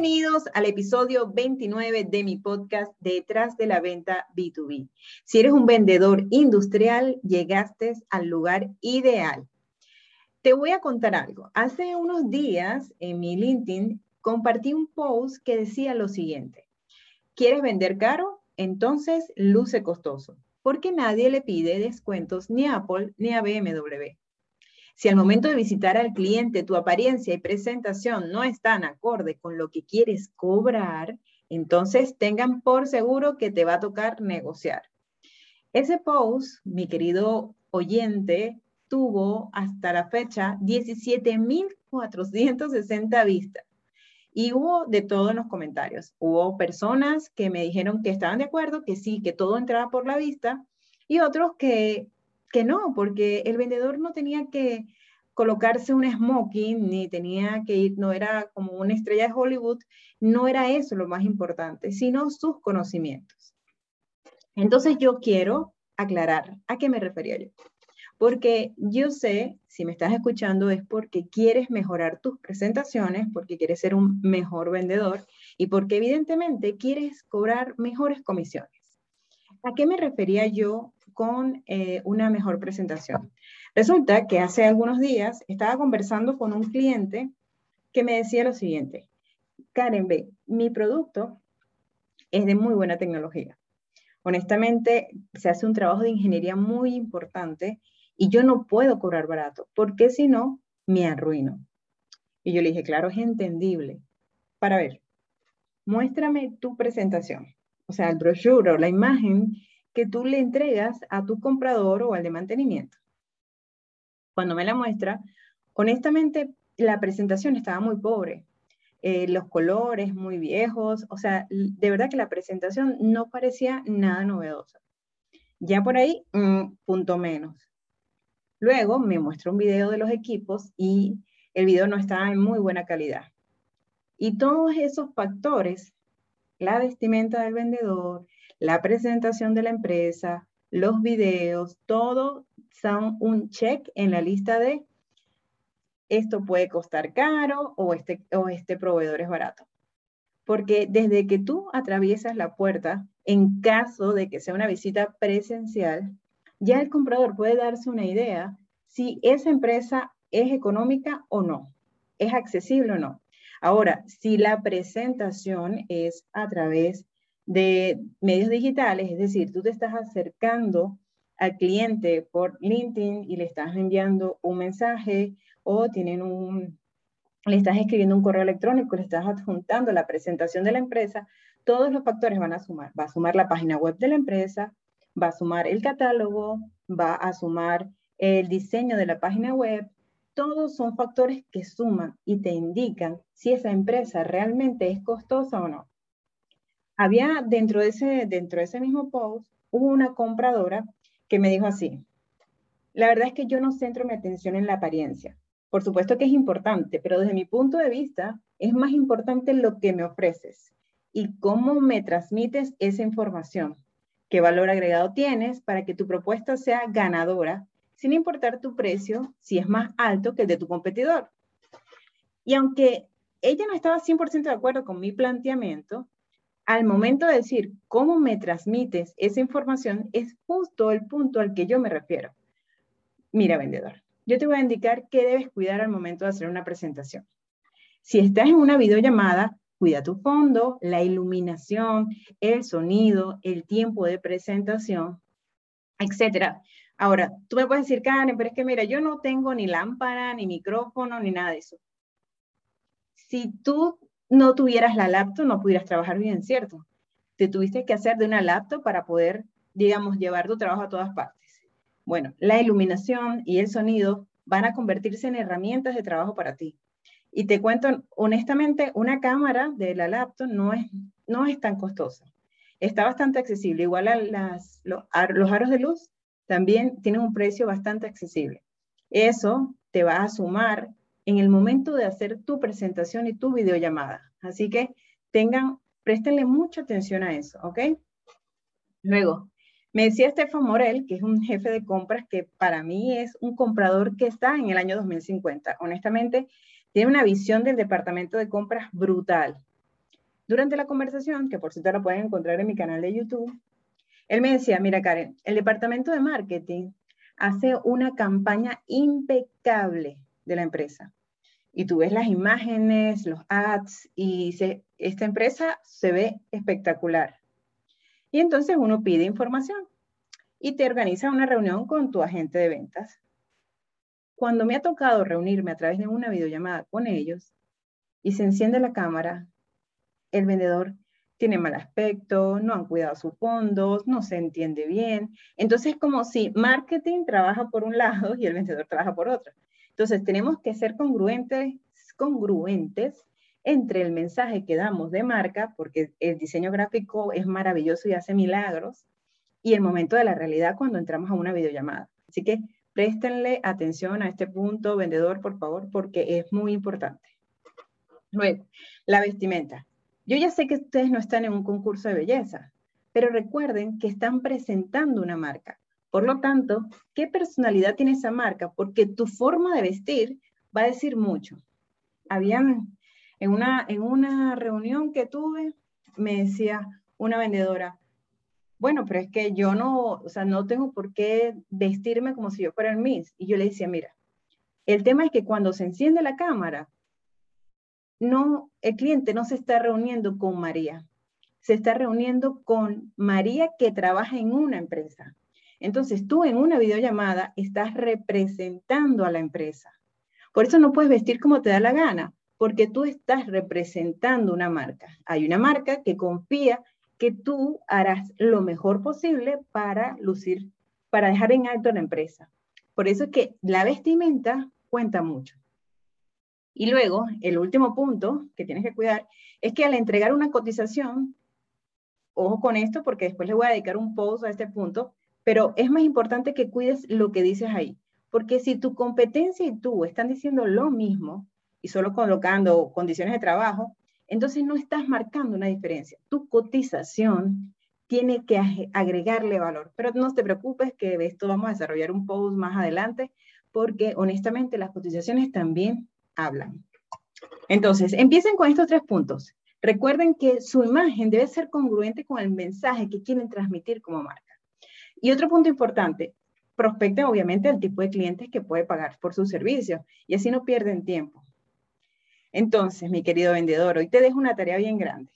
Bienvenidos al episodio 29 de mi podcast Detrás de la venta B2B. Si eres un vendedor industrial, llegaste al lugar ideal. Te voy a contar algo. Hace unos días en mi LinkedIn compartí un post que decía lo siguiente. ¿Quieres vender caro? Entonces luce costoso, porque nadie le pide descuentos ni a Apple ni a BMW. Si al momento de visitar al cliente tu apariencia y presentación no están acorde con lo que quieres cobrar, entonces tengan por seguro que te va a tocar negociar. Ese post, mi querido oyente, tuvo hasta la fecha 17.460 vistas. Y hubo de todo en los comentarios. Hubo personas que me dijeron que estaban de acuerdo, que sí, que todo entraba por la vista, y otros que que no, porque el vendedor no tenía que colocarse un smoking, ni tenía que ir, no era como una estrella de Hollywood, no era eso lo más importante, sino sus conocimientos. Entonces yo quiero aclarar a qué me refería yo. Porque yo sé, si me estás escuchando, es porque quieres mejorar tus presentaciones, porque quieres ser un mejor vendedor y porque evidentemente quieres cobrar mejores comisiones. ¿A qué me refería yo con eh, una mejor presentación? Resulta que hace algunos días estaba conversando con un cliente que me decía lo siguiente, Karen, ve, mi producto es de muy buena tecnología. Honestamente, se hace un trabajo de ingeniería muy importante y yo no puedo cobrar barato, porque si no, me arruino. Y yo le dije, claro, es entendible. Para ver, muéstrame tu presentación o sea, el brochure o la imagen que tú le entregas a tu comprador o al de mantenimiento. Cuando me la muestra, honestamente, la presentación estaba muy pobre. Eh, los colores muy viejos, o sea, de verdad que la presentación no parecía nada novedosa. Ya por ahí, punto menos. Luego me muestra un video de los equipos y el video no estaba en muy buena calidad. Y todos esos factores la vestimenta del vendedor, la presentación de la empresa, los videos, todo son un check en la lista de esto puede costar caro o este, o este proveedor es barato. Porque desde que tú atraviesas la puerta, en caso de que sea una visita presencial, ya el comprador puede darse una idea si esa empresa es económica o no, es accesible o no. Ahora, si la presentación es a través de medios digitales, es decir, tú te estás acercando al cliente por LinkedIn y le estás enviando un mensaje o tienen un, le estás escribiendo un correo electrónico, le estás adjuntando la presentación de la empresa, todos los factores van a sumar. Va a sumar la página web de la empresa, va a sumar el catálogo, va a sumar el diseño de la página web, todos son factores que suman y te indican si esa empresa realmente es costosa o no. Había dentro de ese, dentro de ese mismo post, hubo una compradora que me dijo así, la verdad es que yo no centro mi atención en la apariencia. Por supuesto que es importante, pero desde mi punto de vista es más importante lo que me ofreces y cómo me transmites esa información, qué valor agregado tienes para que tu propuesta sea ganadora sin importar tu precio, si es más alto que el de tu competidor. Y aunque ella no estaba 100% de acuerdo con mi planteamiento, al momento de decir cómo me transmites esa información, es justo el punto al que yo me refiero. Mira, vendedor, yo te voy a indicar qué debes cuidar al momento de hacer una presentación. Si estás en una videollamada, cuida tu fondo, la iluminación, el sonido, el tiempo de presentación, etcétera. Ahora, tú me puedes decir, Karen, pero es que mira, yo no tengo ni lámpara, ni micrófono, ni nada de eso. Si tú no tuvieras la laptop, no pudieras trabajar bien, ¿cierto? Te tuviste que hacer de una laptop para poder, digamos, llevar tu trabajo a todas partes. Bueno, la iluminación y el sonido van a convertirse en herramientas de trabajo para ti. Y te cuento honestamente, una cámara de la laptop no es no es tan costosa. Está bastante accesible. Igual a las, los, los aros de luz también tienen un precio bastante accesible. Eso te va a sumar en el momento de hacer tu presentación y tu videollamada. Así que tengan, préstenle mucha atención a eso, ¿ok? Luego, me decía Estefan Morel, que es un jefe de compras que para mí es un comprador que está en el año 2050. Honestamente, tiene una visión del departamento de compras brutal. Durante la conversación, que por cierto la pueden encontrar en mi canal de YouTube, él me decía, mira Karen, el departamento de marketing hace una campaña impecable de la empresa. Y tú ves las imágenes, los ads, y esta empresa se ve espectacular. Y entonces uno pide información y te organiza una reunión con tu agente de ventas. Cuando me ha tocado reunirme a través de una videollamada con ellos y se enciende la cámara, el vendedor tiene mal aspecto, no han cuidado sus fondos, no se entiende bien. Entonces, como si marketing trabaja por un lado y el vendedor trabaja por otro. Entonces, tenemos que ser congruentes, congruentes entre el mensaje que damos de marca, porque el diseño gráfico es maravilloso y hace milagros, y el momento de la realidad cuando entramos a una videollamada. Así que préstenle atención a este punto, vendedor, por favor, porque es muy importante. Luego, la vestimenta. Yo ya sé que ustedes no están en un concurso de belleza, pero recuerden que están presentando una marca. Por lo tanto, ¿qué personalidad tiene esa marca? Porque tu forma de vestir va a decir mucho. Habían, en una, en una reunión que tuve, me decía una vendedora, bueno, pero es que yo no, o sea, no tengo por qué vestirme como si yo fuera el Miss. Y yo le decía, mira, el tema es que cuando se enciende la cámara, no, el cliente no se está reuniendo con María, se está reuniendo con María que trabaja en una empresa. Entonces tú en una videollamada estás representando a la empresa. Por eso no puedes vestir como te da la gana, porque tú estás representando una marca. Hay una marca que confía que tú harás lo mejor posible para lucir, para dejar en alto la empresa. Por eso es que la vestimenta cuenta mucho. Y luego, el último punto que tienes que cuidar es que al entregar una cotización, ojo con esto porque después le voy a dedicar un post a este punto, pero es más importante que cuides lo que dices ahí. Porque si tu competencia y tú están diciendo lo mismo y solo colocando condiciones de trabajo, entonces no estás marcando una diferencia. Tu cotización tiene que agregarle valor. Pero no te preocupes que de esto vamos a desarrollar un post más adelante, porque honestamente las cotizaciones también hablan. Entonces, empiecen con estos tres puntos. Recuerden que su imagen debe ser congruente con el mensaje que quieren transmitir como marca. Y otro punto importante, prospecten obviamente al tipo de clientes que puede pagar por su servicio y así no pierden tiempo. Entonces, mi querido vendedor, hoy te dejo una tarea bien grande.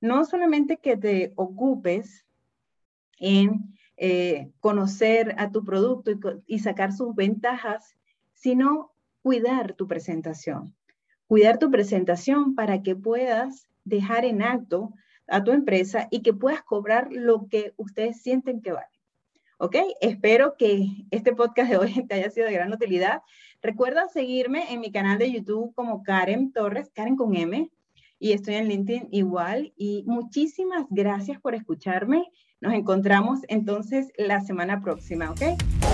No solamente que te ocupes en eh, conocer a tu producto y sacar sus ventajas, sino cuidar tu presentación. Cuidar tu presentación para que puedas dejar en alto a tu empresa y que puedas cobrar lo que ustedes sienten que vale. ¿Ok? Espero que este podcast de hoy te haya sido de gran utilidad. Recuerda seguirme en mi canal de YouTube como Karen Torres, Karen con M, y estoy en LinkedIn igual. Y muchísimas gracias por escucharme. Nos encontramos entonces la semana próxima, ¿ok?